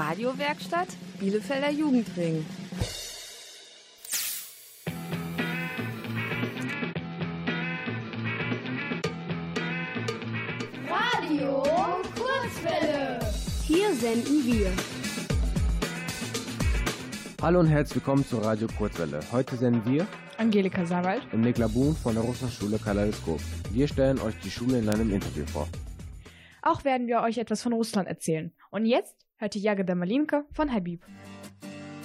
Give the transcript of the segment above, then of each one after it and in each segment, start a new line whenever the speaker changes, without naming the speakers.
Radiowerkstatt Bielefelder Jugendring.
Radio Kurzwelle.
Hier senden wir.
Hallo und herzlich willkommen zu Radio Kurzwelle. Heute senden wir
Angelika Sawald
und Nikla Buhn von der Russischen Schule Kaleidoskop. Wir stellen euch die Schule in einem Interview vor.
Auch werden wir euch etwas von Russland erzählen. Und jetzt ihr Jagoda Malinka von Habib.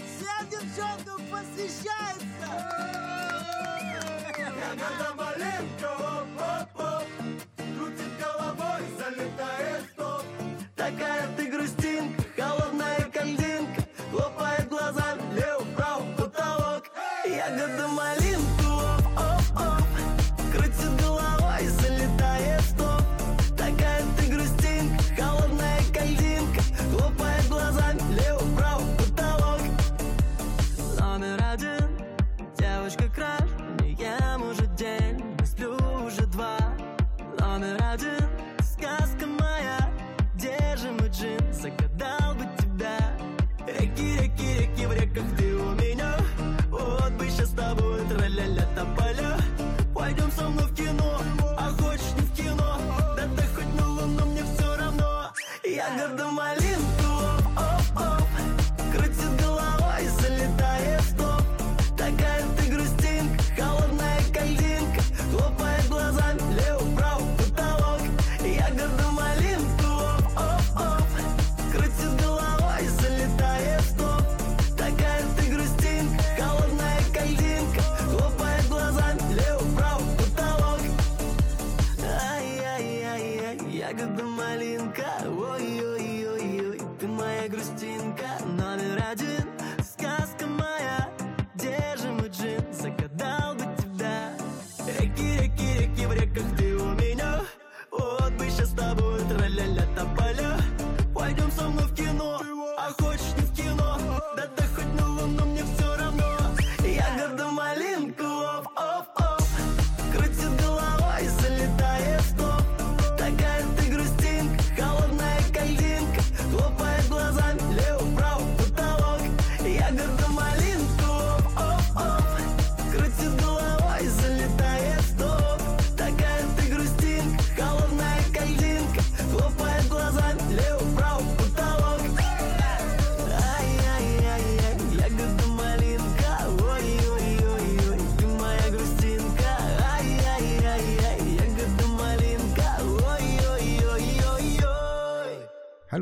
Всем девчонкам посвящается! Ягода малинка, оп-оп-оп, крутит головой, залетает в топ. Такая ты грустинка, холодная кальдинка, хлопает глазами, лево-право, потолок. Ягода малинка,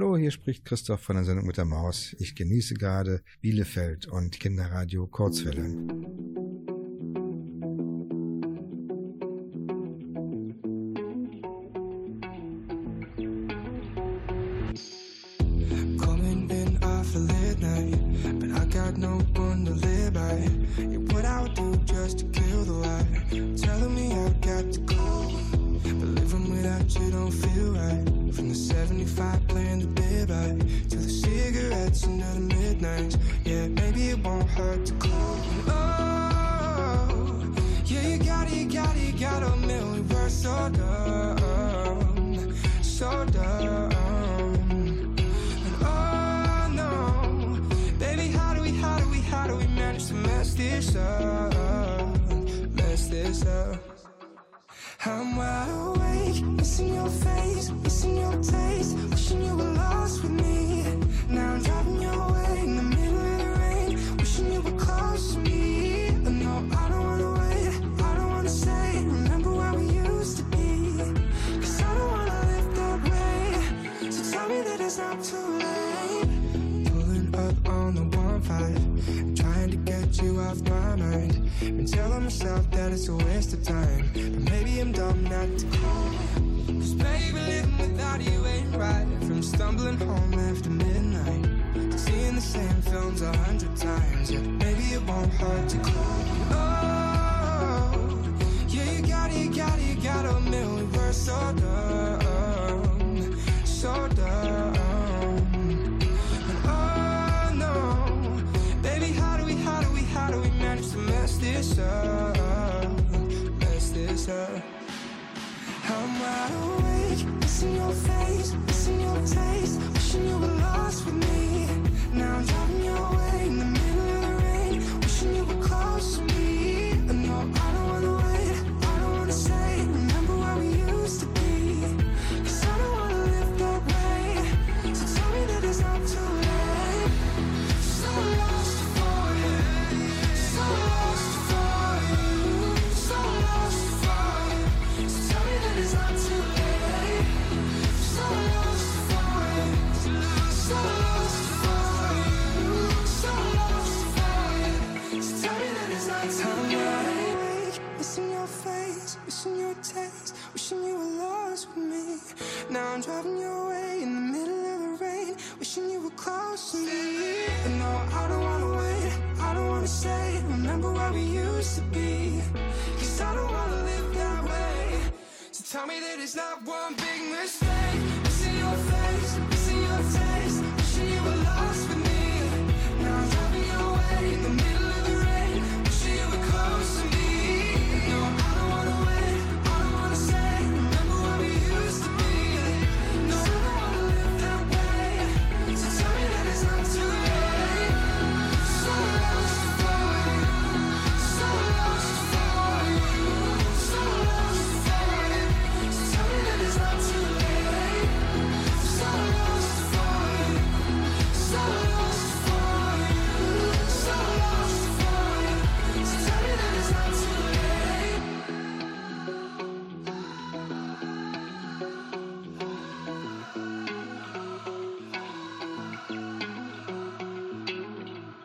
Hallo, hier spricht Christoph von der Sendung mit der Maus. Ich genieße gerade Bielefeld und Kinderradio Kurzwelle.
I I. Telling me I've got to go, but living without you don't feel right. From the 75 playing the bed right to the cigarettes under the midnight. Yeah, maybe it won't hurt to call. Oh, yeah, you got it, you got it, you got a million words so dumb, so dumb. I'm wide awake, missing your face, missing your taste, wishing you were lost with me. Now I'm driving your way in the middle of the rain, wishing you were close to me. But no, I don't wanna wait, I don't wanna say, remember where we used to be. Cause I don't wanna live that way, so tell me that it's not too late. You off my mind. Been telling myself that it's a waste of time, but maybe I'm dumb not to call. Cause baby, living without you ain't right. From stumbling home after midnight to seeing the same films a hundred times. Yeah, maybe it won't hurt to call. Oh, yeah, you got it, you got it, you got a million words so dumb, so dumb. I'm wide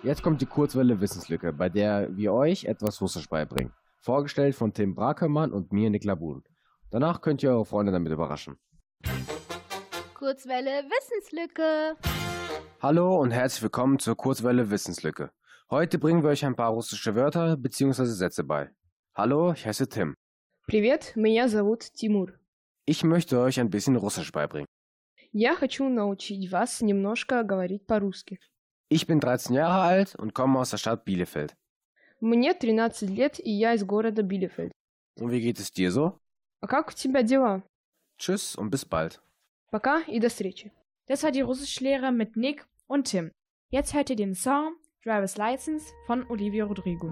Jetzt kommt die Kurzwelle Wissenslücke, bei der wir euch etwas Russisch beibringen. Vorgestellt von Tim Brakemann und mir, Nick Labun. Danach könnt ihr eure Freunde damit überraschen.
Kurzwelle Wissenslücke.
Hallo und herzlich willkommen zur Kurzwelle Wissenslücke. Heute bringen wir euch ein paar russische Wörter bzw. Sätze bei. Hallo, ich heiße Tim.
Привет, меня зовут Тимур.
Ich möchte euch ein bisschen Russisch beibringen.
Я хочу научить вас немножко говорить по-русски.
Ich bin 13 Jahre alt und komme aus der Stadt Bielefeld.
Мне 13 лет, и я из города Билефельд.
Und wie geht es dir so?
А как у тебя дела?
Tschüss und bis bald.
Пока и до встречи.
Das war die Russischlehre mit Nick und Tim. Jetzt hört ihr den Song Driver's License von Olivia Rodrigo.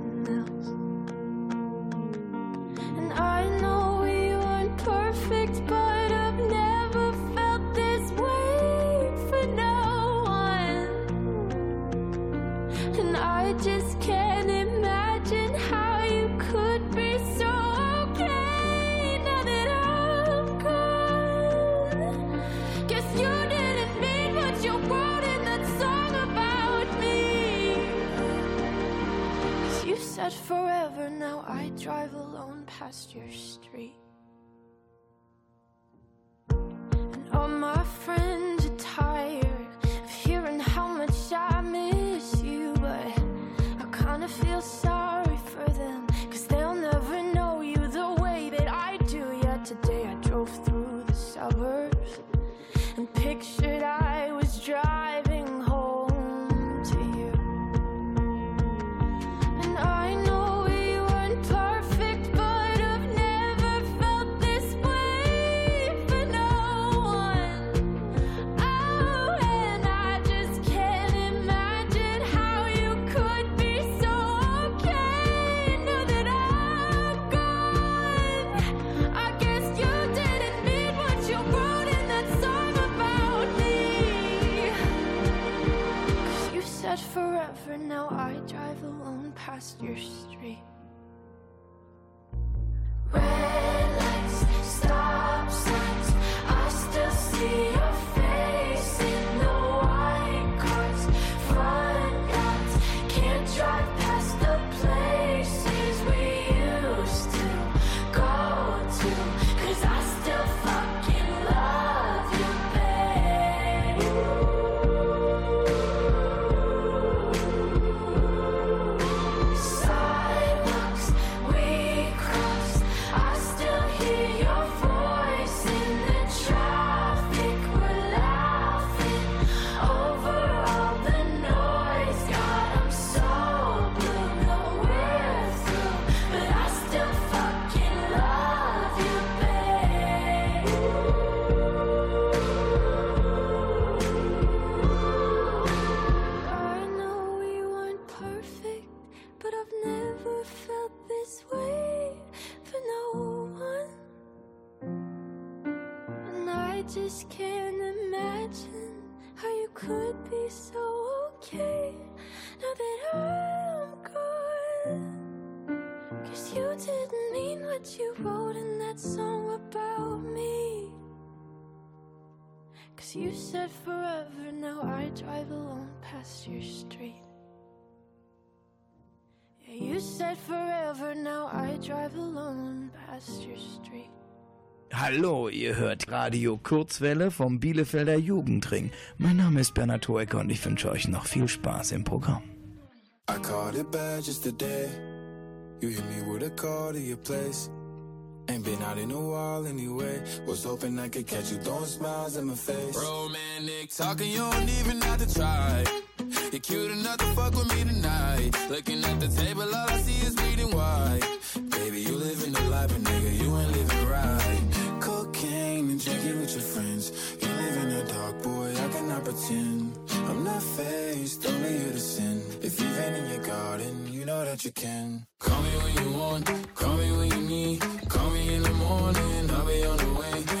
drive alone past your street.
Hallo, ihr hört Radio Kurzwelle vom Bielefelder Jugendring. Mein Name ist Bernhard Hoecker und ich wünsche euch noch viel Spaß im Programm.
I called it bad just today. You hit me with a call to your place. Ain't been out in a while anyway. Was hoping I could catch you throwing smiles in my face. Romantic talking, you don't even have to try. You're cute enough to fuck with me tonight. Looking at the table, all I see is bleeding white. Baby, you living the life, but nigga, you ain't living right. Cocaine and it with your friends. You live in the dark, boy, I cannot pretend. I'm not faced, only you to sin. If you've been in your garden, you know that you can. Call me when you want, call me when you need. Call me in the morning, I'll be on the way.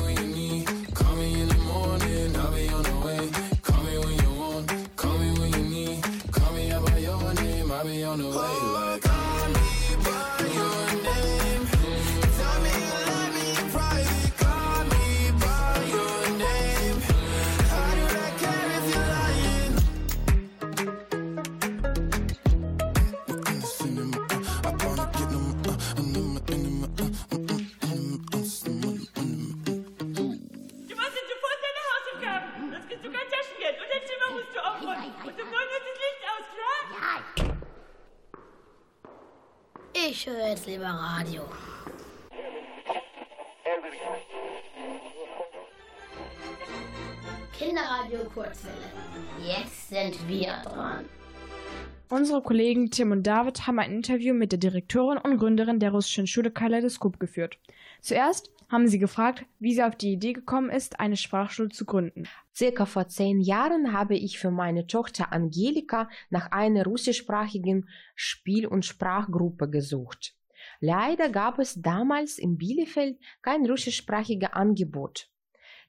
Unsere Kollegen Tim und David haben ein Interview mit der Direktorin und Gründerin der russischen Schule Kaleidoskop geführt. Zuerst haben sie gefragt, wie sie auf die Idee gekommen ist, eine Sprachschule zu gründen.
Circa vor zehn Jahren habe ich für meine Tochter Angelika nach einer russischsprachigen Spiel- und Sprachgruppe gesucht. Leider gab es damals in Bielefeld kein russischsprachiges Angebot.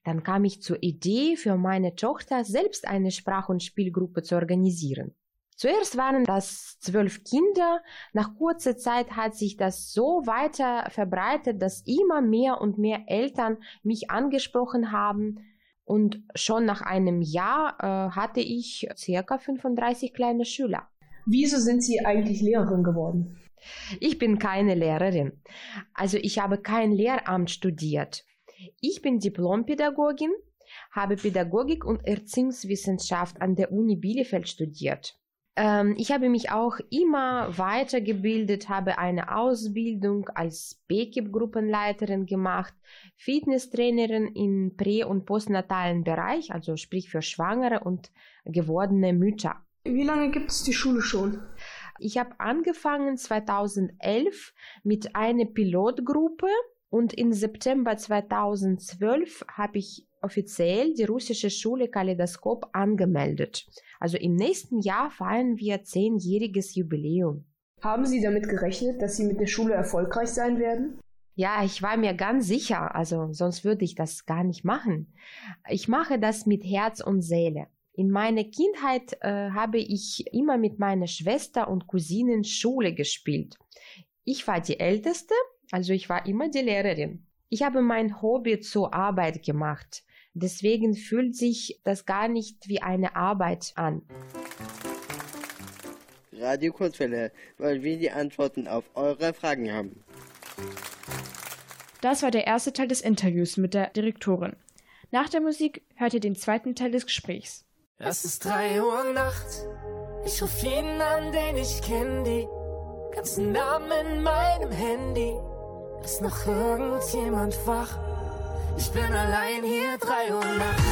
Dann kam ich zur Idee, für meine Tochter selbst eine Sprach- und Spielgruppe zu organisieren. Zuerst waren das zwölf Kinder. Nach kurzer Zeit hat sich das so weiter verbreitet, dass immer mehr und mehr Eltern mich angesprochen haben. Und schon nach einem Jahr äh, hatte ich circa 35 kleine Schüler.
Wieso sind Sie eigentlich Lehrerin geworden?
Ich bin keine Lehrerin. Also ich habe kein Lehramt studiert. Ich bin Diplompädagogin, habe Pädagogik und Erziehungswissenschaft an der Uni Bielefeld studiert. Ähm, ich habe mich auch immer weitergebildet, habe eine Ausbildung als BKIP-Gruppenleiterin gemacht, Fitnesstrainerin im prä- und postnatalen Bereich, also sprich für Schwangere und gewordene Mütter.
Wie lange gibt es die Schule schon?
Ich habe angefangen 2011 mit einer Pilotgruppe und im September 2012 habe ich offiziell die russische Schule Kaleidoskop angemeldet. Also im nächsten Jahr feiern wir zehnjähriges Jubiläum.
Haben Sie damit gerechnet, dass Sie mit der Schule erfolgreich sein werden?
Ja, ich war mir ganz sicher, also sonst würde ich das gar nicht machen. Ich mache das mit Herz und Seele. In meiner Kindheit äh, habe ich immer mit meiner Schwester und Cousinen Schule gespielt. Ich war die Älteste, also ich war immer die Lehrerin. Ich habe mein Hobby zur Arbeit gemacht. Deswegen fühlt sich das gar nicht wie eine Arbeit an.
Radio Kurzwelle, weil wir die Antworten auf eure Fragen haben.
Das war der erste Teil des Interviews mit der Direktorin. Nach der Musik hört ihr den zweiten Teil des Gesprächs.
Es ist drei Uhr Nacht. Ich ruf jeden an, den ich kenn, die ganzen Namen in meinem Handy. Ist noch irgendjemand wach? Ich bin allein hier, drei Uhr nachts.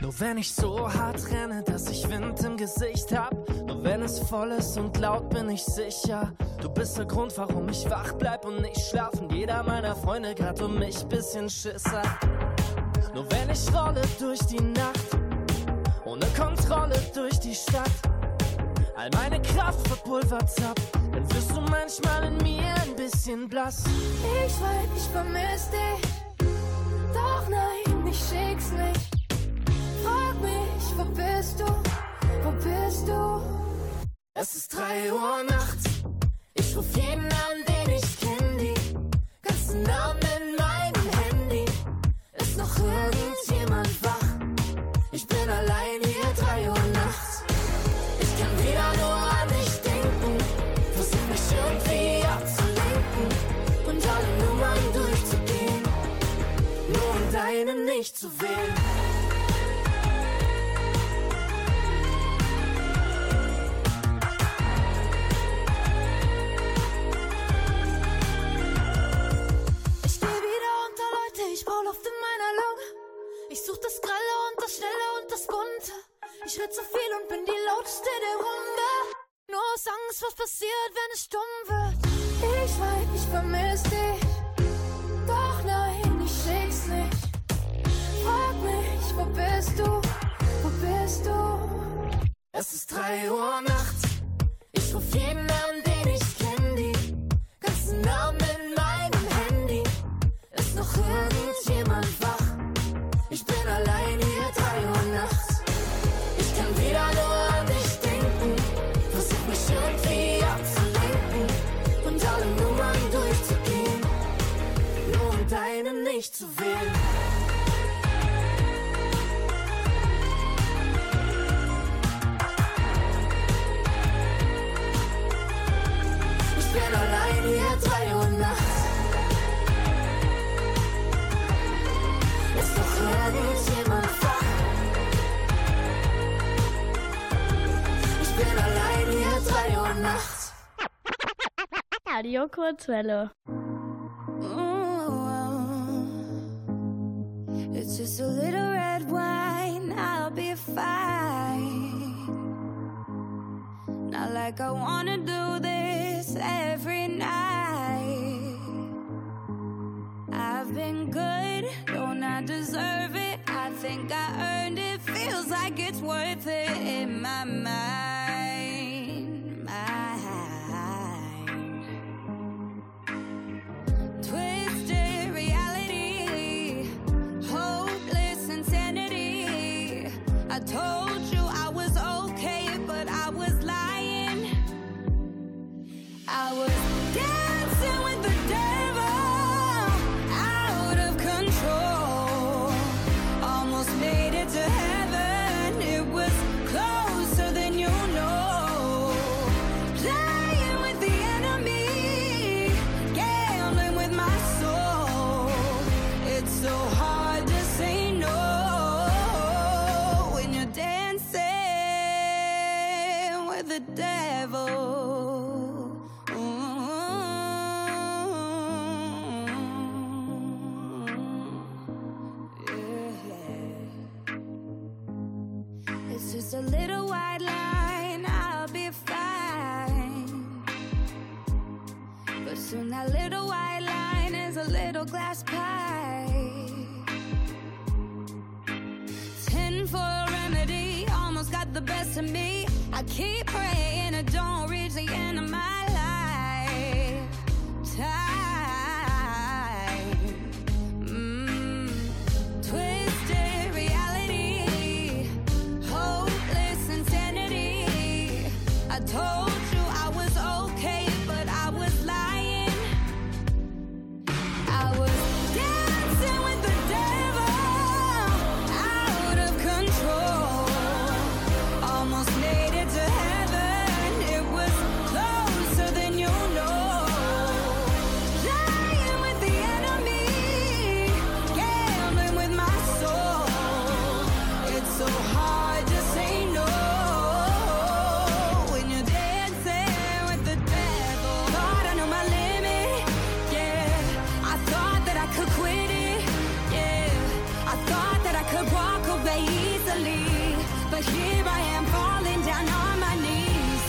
Nur wenn ich so hart renne, dass ich Wind im Gesicht hab. Nur wenn es voll ist und laut bin ich sicher. Du bist der Grund, warum ich wach bleib und nicht schlafen. Jeder meiner Freunde grad um mich bisschen Schiss hat. Nur wenn ich rolle durch die Nacht, ohne Kontrolle durch die Stadt. All meine Kraft verpulvert ab, dann wirst du manchmal in mir ein bisschen blass.
Ich weiß, ich vermiss dich. Doch nein, ich schick's nicht. Frag mich, wo bist du? Wo bist du?
Es ist drei Uhr nachts. Ich ruf jeden an, den ich kenn, die ganzen Namen in meinem Handy. Ist noch irgendjemand wach? Deine nicht zu wählen.
Ich steh wieder unter Leute, ich brauch Luft in meiner Lunge. Ich such das Grelle und das Schnelle und das Bunte. Ich red zu viel und bin die lauteste der Runde. Nur aus Angst, was passiert, wenn es stumm wird. Ich weiß, ich vermiss
Es ist drei Uhr nachts. Ich ruf jeden an, den ich kenn, die ganzen Namen in meinem Handy. Ist noch irgendjemand wach? Ich bin allein hier, drei Uhr nachts. Ich kann wieder nur an dich denken. Versuch mich irgendwie abzulenken und alle Nummern durchzugehen. Nur um deine nicht zu wählen. Drei Uhr.
Radio Kurzwelle. Mm-hmm.
It's just a little red wine, I'll be fine. Not like I wanna do this every night. I've been good, don't I deserve it? I think I earned it, feels like it's worth it in my mind. But here I am falling down on my knees,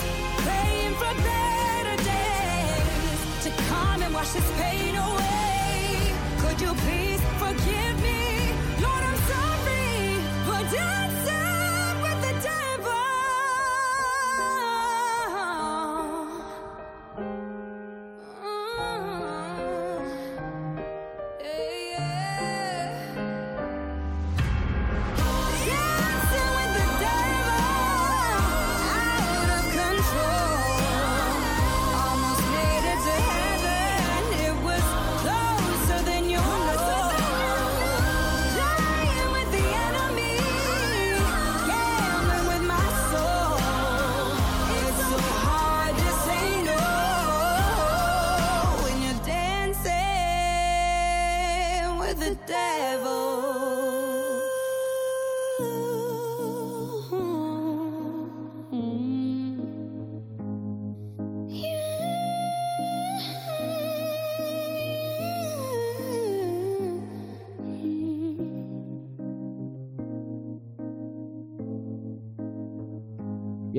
praying for better days to come and wash this pain away. Could you please forgive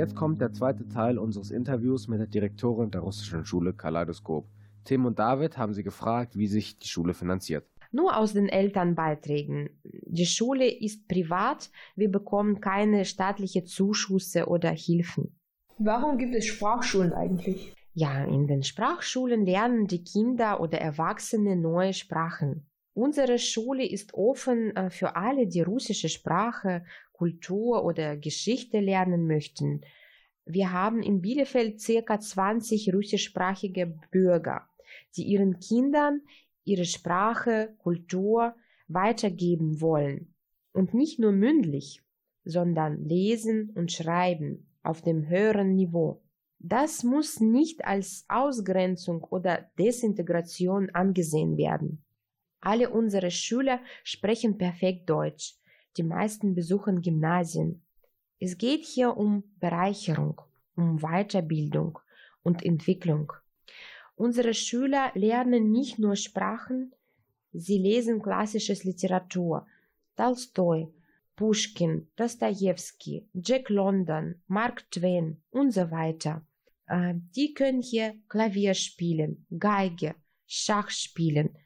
Jetzt kommt der zweite Teil unseres Interviews mit der Direktorin der russischen Schule Kaleidoskop. Tim und David haben sie gefragt, wie sich die Schule finanziert.
Nur aus den Elternbeiträgen. Die Schule ist privat, wir bekommen keine staatliche Zuschüsse oder Hilfen.
Warum gibt es Sprachschulen eigentlich?
Ja, in den Sprachschulen lernen die Kinder oder Erwachsene neue Sprachen. Unsere Schule ist offen äh, für alle, die russische Sprache, Kultur oder Geschichte lernen möchten. Wir haben in Bielefeld circa 20 russischsprachige Bürger, die ihren Kindern ihre Sprache, Kultur weitergeben wollen. Und nicht nur mündlich, sondern lesen und schreiben auf dem höheren Niveau. Das muss nicht als Ausgrenzung oder Desintegration angesehen werden. Alle unsere Schüler sprechen perfekt Deutsch. Die meisten besuchen Gymnasien. Es geht hier um Bereicherung, um Weiterbildung und Entwicklung. Unsere Schüler lernen nicht nur Sprachen, sie lesen klassisches Literatur. Tolstoi, Pushkin, Dostoevsky, Jack London, Mark Twain und so weiter. Äh, Die können hier Klavier spielen, Geige, Schach spielen,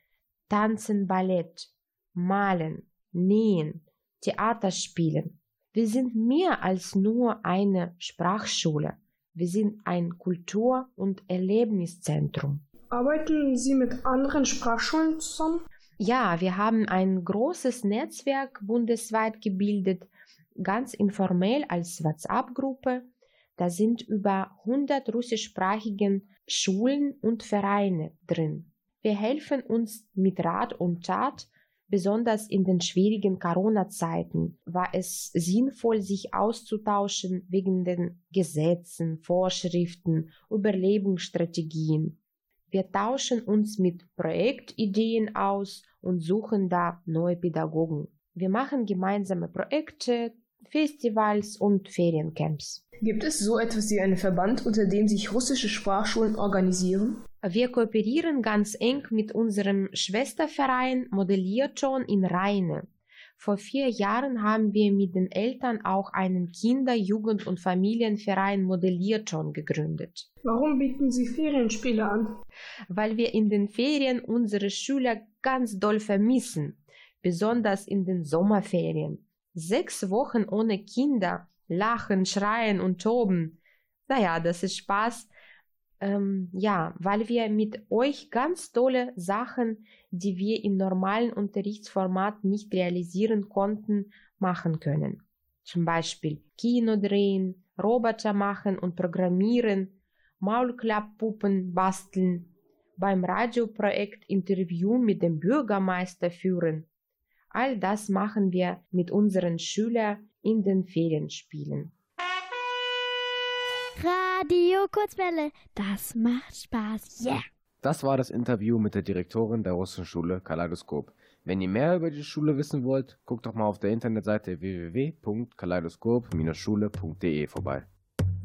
tanzen Ballett, malen, nähen, Theater spielen. Wir sind mehr als nur eine Sprachschule. Wir sind ein Kultur- und Erlebniszentrum.
Arbeiten Sie mit anderen Sprachschulen zusammen?
Ja, wir haben ein großes Netzwerk bundesweit gebildet, ganz informell als WhatsApp-Gruppe. Da sind über 100 russischsprachigen Schulen und Vereine drin. Wir helfen uns mit Rat und Tat, besonders in den schwierigen Corona-Zeiten war es sinnvoll, sich auszutauschen wegen den Gesetzen, Vorschriften, Überlebensstrategien. Wir tauschen uns mit Projektideen aus und suchen da neue Pädagogen. Wir machen gemeinsame Projekte, Festivals und Feriencamps.
Gibt es so etwas wie einen Verband, unter dem sich russische Sprachschulen organisieren?
Wir kooperieren ganz eng mit unserem Schwesterverein Modellierton in Rheine. Vor vier Jahren haben wir mit den Eltern auch einen Kinder-, Jugend- und Familienverein Modellierton gegründet.
Warum bieten Sie Ferienspiele an?
Weil wir in den Ferien unsere Schüler ganz doll vermissen, besonders in den Sommerferien. Sechs Wochen ohne Kinder, lachen, schreien und toben. Naja, das ist Spaß. Ähm, ja, weil wir mit euch ganz tolle Sachen, die wir im normalen Unterrichtsformat nicht realisieren konnten, machen können. Zum Beispiel Kino drehen, Roboter machen und programmieren, Maulklapppuppen basteln, beim Radioprojekt Interview mit dem Bürgermeister führen. All das machen wir mit unseren Schülern in den Ferienspielen.
Radio Kurzwelle, das macht Spaß. Yeah!
Das war das Interview mit der Direktorin der russischen Schule Kaleidoskop. Wenn ihr mehr über die Schule wissen wollt, guckt doch mal auf der Internetseite www.kaleidoskop-schule.de vorbei.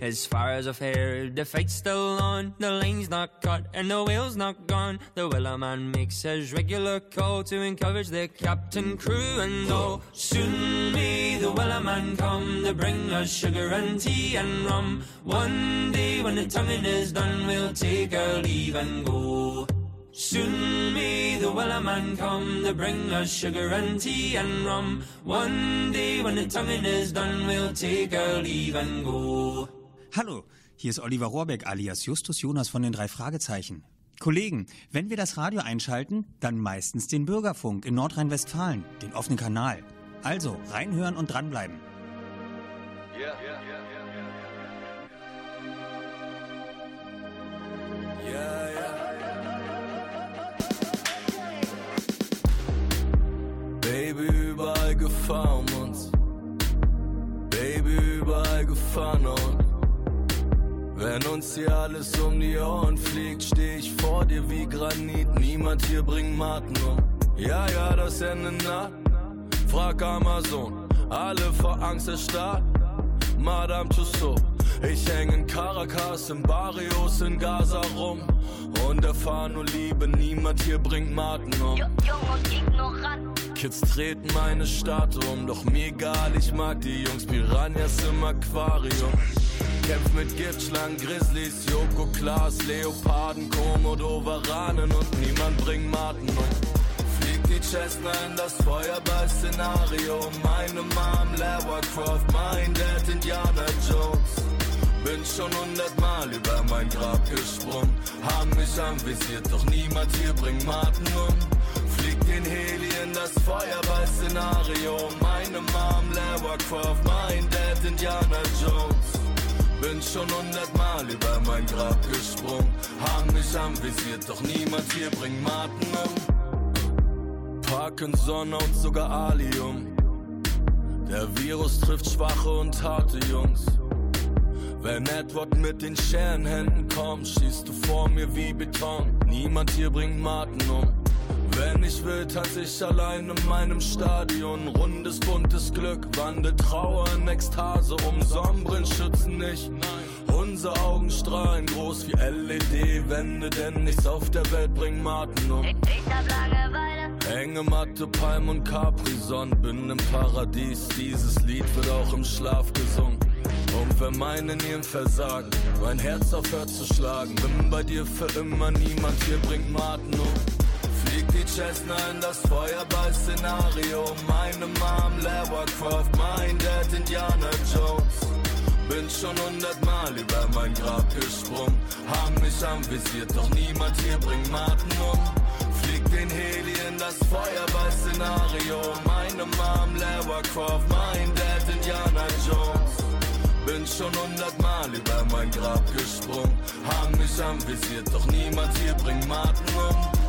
As far as I've heard, the fight's still on. The line's not cut and the whale's not gone. The Wellerman makes his regular call to encourage the captain, crew, and all. Soon may the Wellerman come to bring us sugar and tea and rum. One day when the tonguing is done, we'll take our leave and go. Soon may the Wellerman come to bring us sugar and tea and rum. One day when the tonguing is done, we'll take our leave and go.
Hallo, hier ist Oliver Rohrbeck alias Justus Jonas von den drei Fragezeichen. Kollegen, wenn wir das Radio einschalten, dann meistens den Bürgerfunk in Nordrhein-Westfalen, den offenen Kanal. Also reinhören und dranbleiben.
Yeah. Yeah, yeah. Baby, überall Gefahr um uns. Baby, überall Gefahren und wenn uns hier alles um die Ohren fliegt, steh ich vor dir wie Granit. Niemand hier bringt Maten um. Ja, ja, das Ende nah. Frag Amazon, alle vor Angst erstarrt. Madame Tussauds, ich häng in Caracas, in Barrios, in Gaza rum. Und erfahr nur Liebe, niemand hier bringt Maten um.
Jung und ignorant.
Kids treten meine Stadt um, doch mir egal, ich mag die Jungs, Piranhas im Aquarium. Kämpf mit Giftschlangen, Grizzlies, Joko, Klaas, Leoparden, Komodo, Varanen und niemand bringt Maten um. Fliegt die Cessna in das Feuerball-Szenario. Meine Mom, Lara Croft, mein Dad, Indiana Jones. Bin schon hundertmal über mein Grab gesprungen. Haben mich anvisiert, doch niemand hier bringt Maten um. Fliegt den Heli in das Feuerball-Szenario. Meine Mom, Lara Croft, mein Dad, Indiana Jones. Bin schon hundertmal über mein Grab gesprungen. Haben mich anvisiert, doch niemand hier bringt Maten um. Parkinson und sogar Alium. Der Virus trifft schwache und harte Jungs. Wenn Edward mit den Scherenhänden kommt, schießt du vor mir wie Beton. Niemand hier bringt Maten um. Wenn ich will, tanz ich allein in meinem Stadion. Rundes, buntes Glück, wandelt Trauer in Ekstase um. Sonnenbrillen schützen nicht. Unsere Augen strahlen groß wie LED-Wände, denn nichts auf der Welt bringt Maten um.
Ich hab Langeweile.
Enge Matte, Palm und Capri-Sonne, bin im Paradies. Dieses Lied wird auch im Schlaf gesungen. Und wenn meine Nieren versagen, mein Herz aufhört zu schlagen, bin bei dir für immer niemand hier bringt Maten um. Fliegt die Cessna in das Feuerball-Szenario. Meine Mom, Lara Croft, mein Dad, Indiana Jones. Bin schon hundertmal über mein Grab gesprungen. Haben mich anvisiert, doch niemand hier bringt Martin um. Flieg den Heli in das Feuerball-Szenario. Meine Mom Lara Croft, mein Dad Indiana Jones. Bin schon hundertmal über mein Grab gesprungen. Haben mich anvisiert, doch niemand hier bringt Martin um.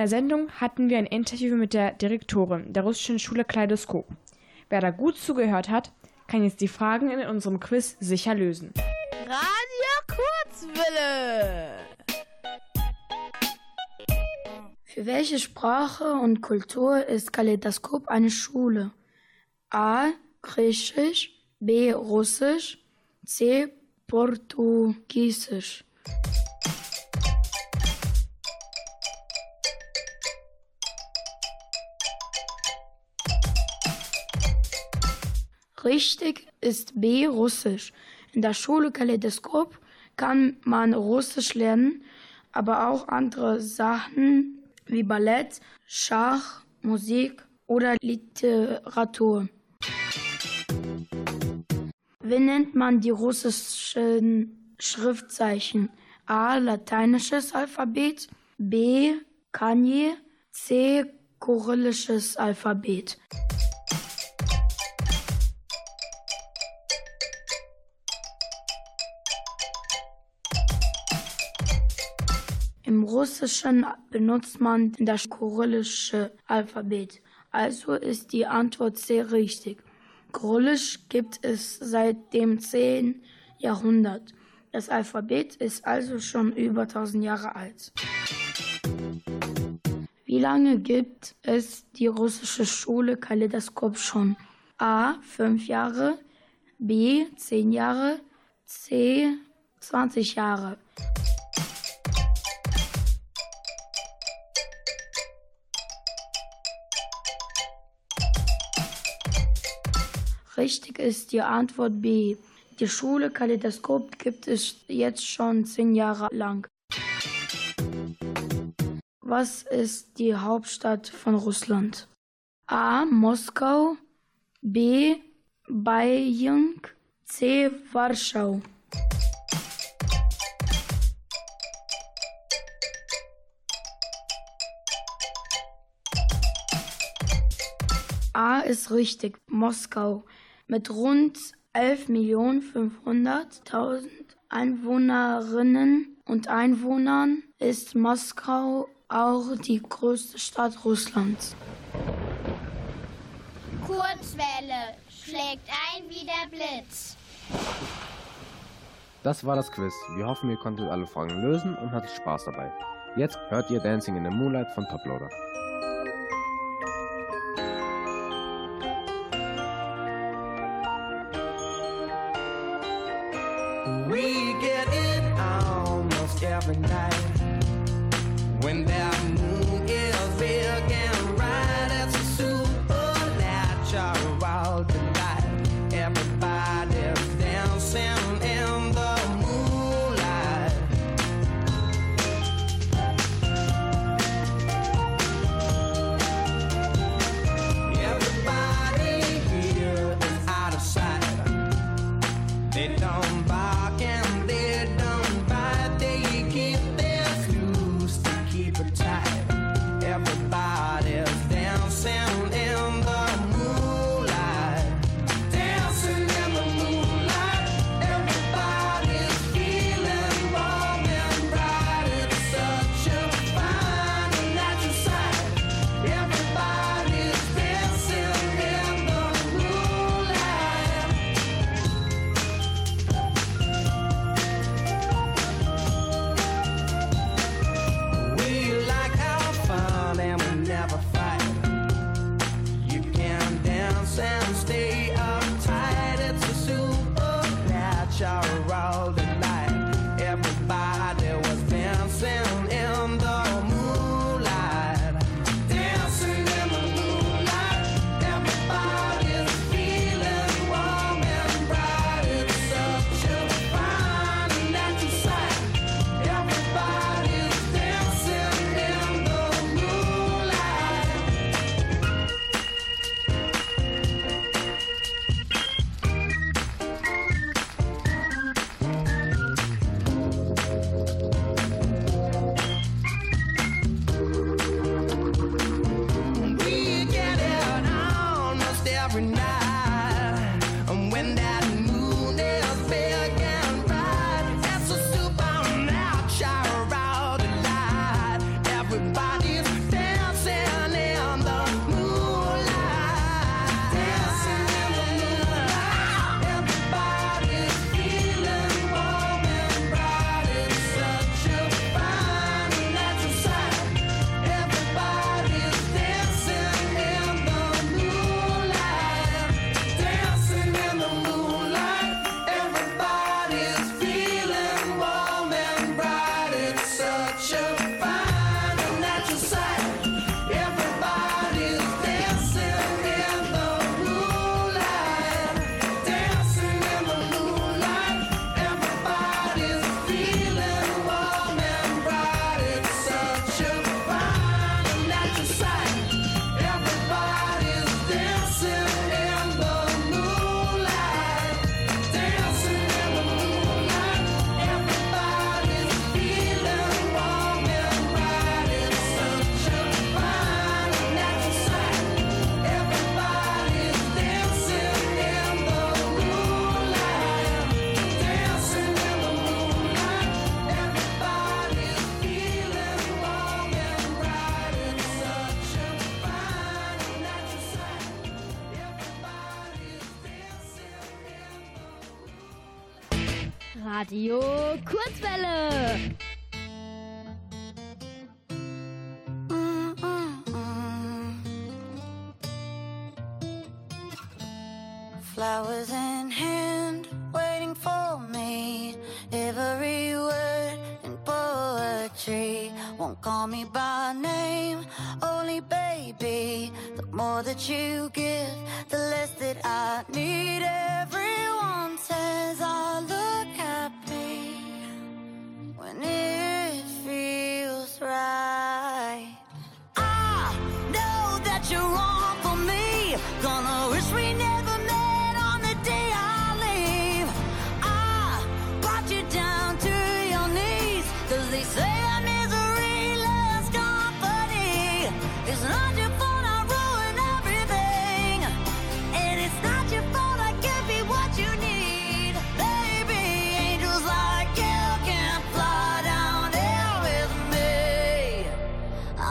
Der Sendung hatten wir ein Interview mit der Direktorin der russischen Schule Kaleidoskop. Wer da gut zugehört hat, kann jetzt die Fragen in unserem Quiz sicher lösen.
Radio Kurzwille.
Für welche Sprache und Kultur ist Kaleidoskop eine Schule? A. Griechisch, B. Russisch, C. Portugiesisch. Richtig ist B. Russisch. In der Schule Kaleidoskop kann man Russisch lernen, aber auch andere Sachen wie Ballett, Schach, Musik oder Literatur. Wie nennt man die russischen Schriftzeichen? A. Lateinisches Alphabet, B. Kanye, C. Kyrillisches Alphabet. Russischen benutzt man das kyrillische Alphabet. Also ist die Antwort C richtig. Kyrillisch gibt es seit dem 10. Jahrhundert. Das Alphabet ist also schon über 1000 Jahre alt. Wie lange gibt es die russische Schule Kaleidoskop schon? A. 5 Jahre, B. 10 Jahre, C. 20 Jahre. Richtig ist die Antwort B. Die Schule Kaleidoskop gibt es jetzt schon zehn Jahre lang. Was ist die Hauptstadt von Russland? A. Moskau, B. Beijing, C. Warschau. A ist richtig, Moskau. Mit rund 11.500.000 Einwohnerinnen und Einwohnern ist Moskau auch die größte Stadt Russlands.
Kurzwelle schlägt ein wie der Blitz.
Das war das Quiz. Wir hoffen, ihr konntet alle Fragen lösen und hattet Spaß dabei. Jetzt hört ihr Dancing in the Moonlight von Toploader.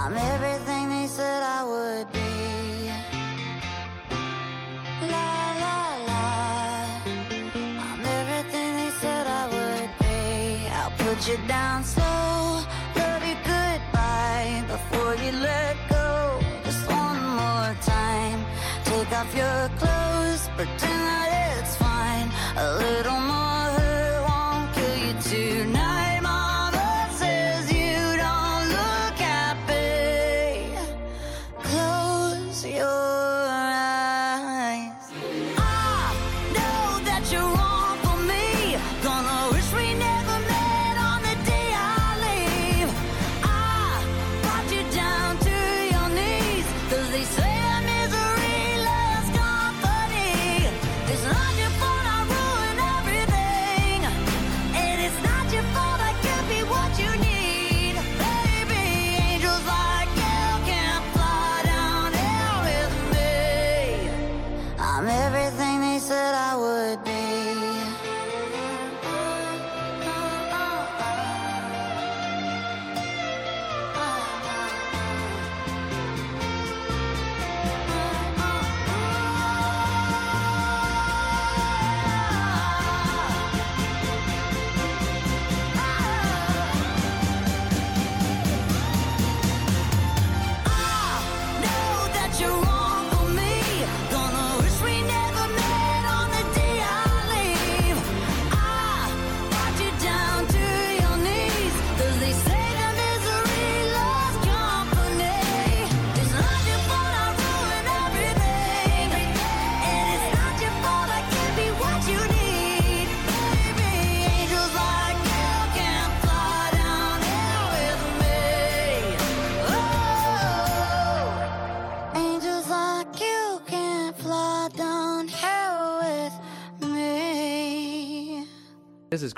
I'm everything they said I would be.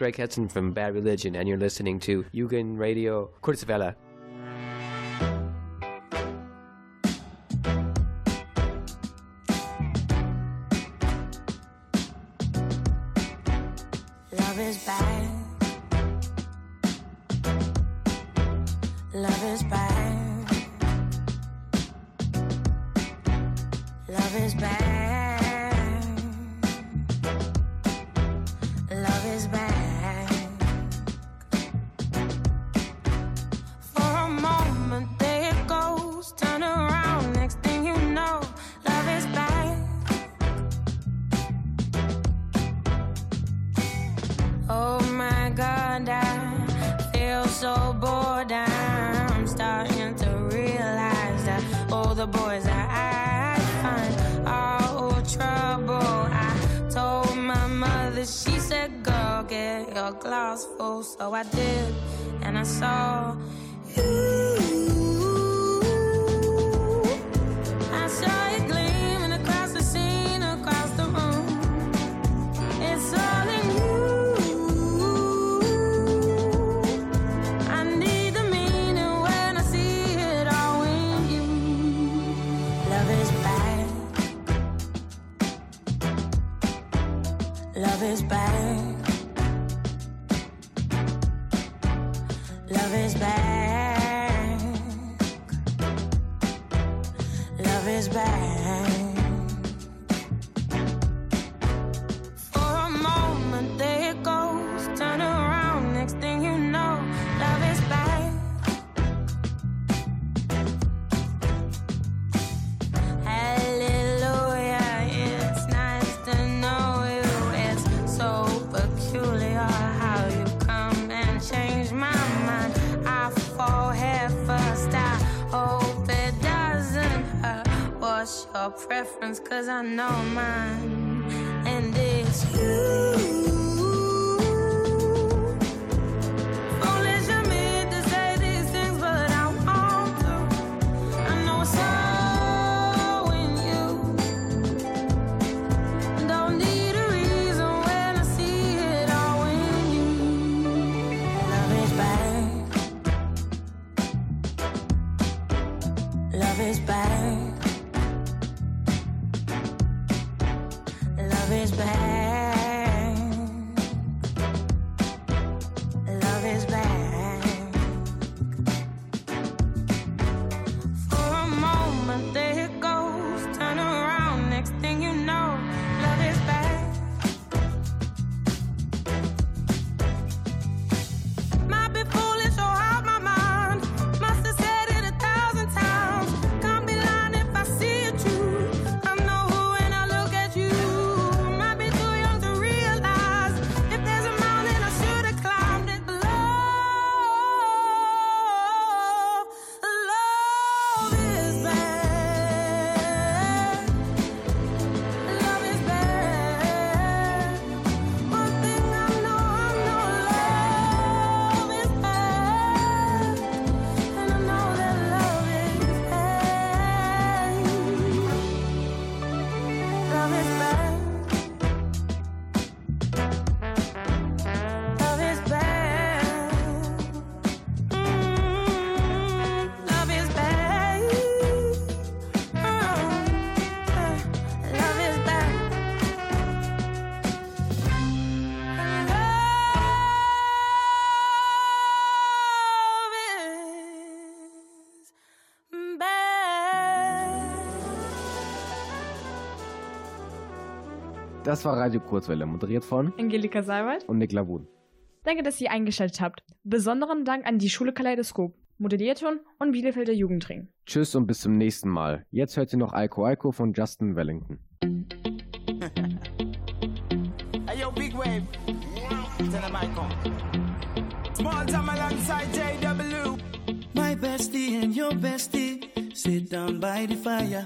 Greg Hudson from Bad Religion, and you're listening to Eugen Radio Kurzwelle.
cause I know mine.
Das war Radio Kurzwelle, moderiert von
Angelika Seibert
und Nick Labun.
Danke, dass ihr eingeschaltet habt. Besonderen Dank an die Schule Kaleidoskop, Modellierte und Bielefelder Jugendring.
Tschüss und bis zum nächsten Mal. Jetzt hört ihr noch Alko Alko von Justin Wellington.
hey, yo, big wave. Tell him Small time alongside JW.
My bestie and your bestie sit down by the fire.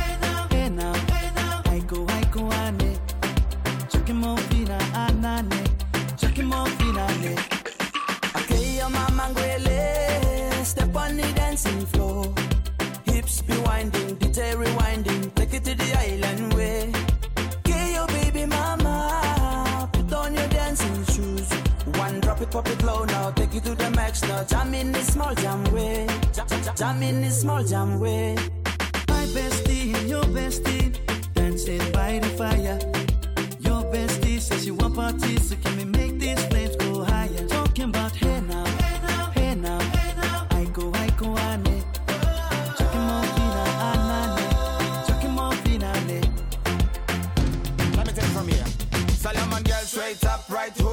nane Jackie Monfinale Okay, your mama Gwele Step on the dancing floor. Hips be winding, DJ rewinding Take it to the island way.
Okay, your baby mama Put on your dancing shoes.
One drop it, pop it low now Take you to the max now. Jam in the small jam way. Jam, jam, jam in the small jam way. My bestie, your bestie Dancing by the fire. Bestie says she want parties, so can we make these flames go higher? Talking about hey now,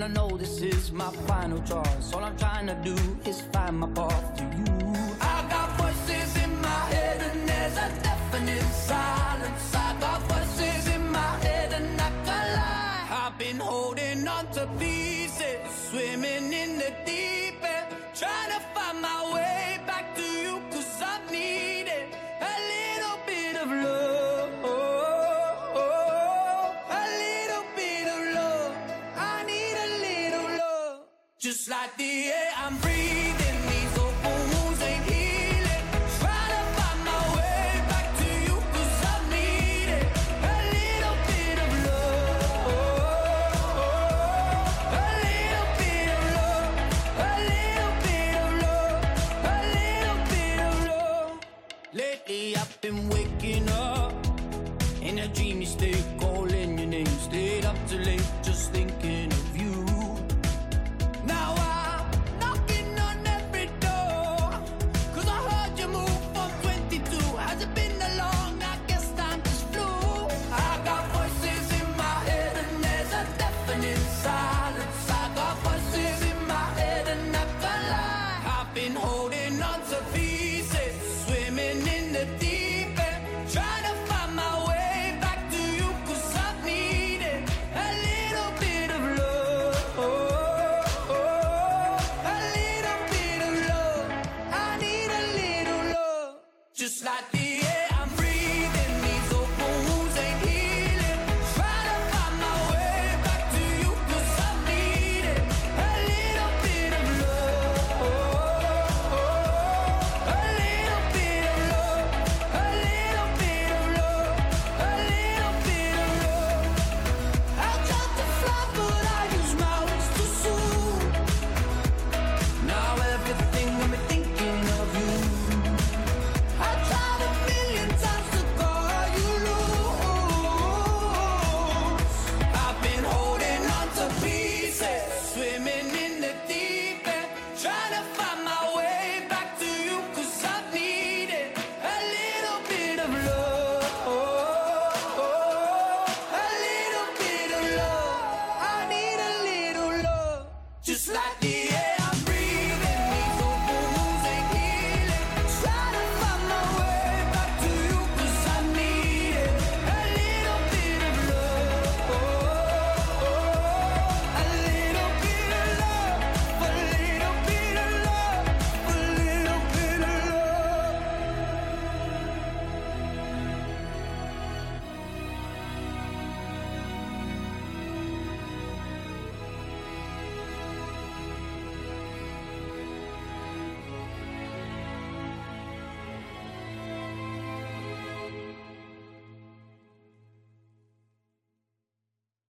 And I know this is my final choice. All I'm trying to do is find my path to you. I got voices in my head, and there's a deafening silence. I got voices in my head, and I can't lie. I've been holding on to these.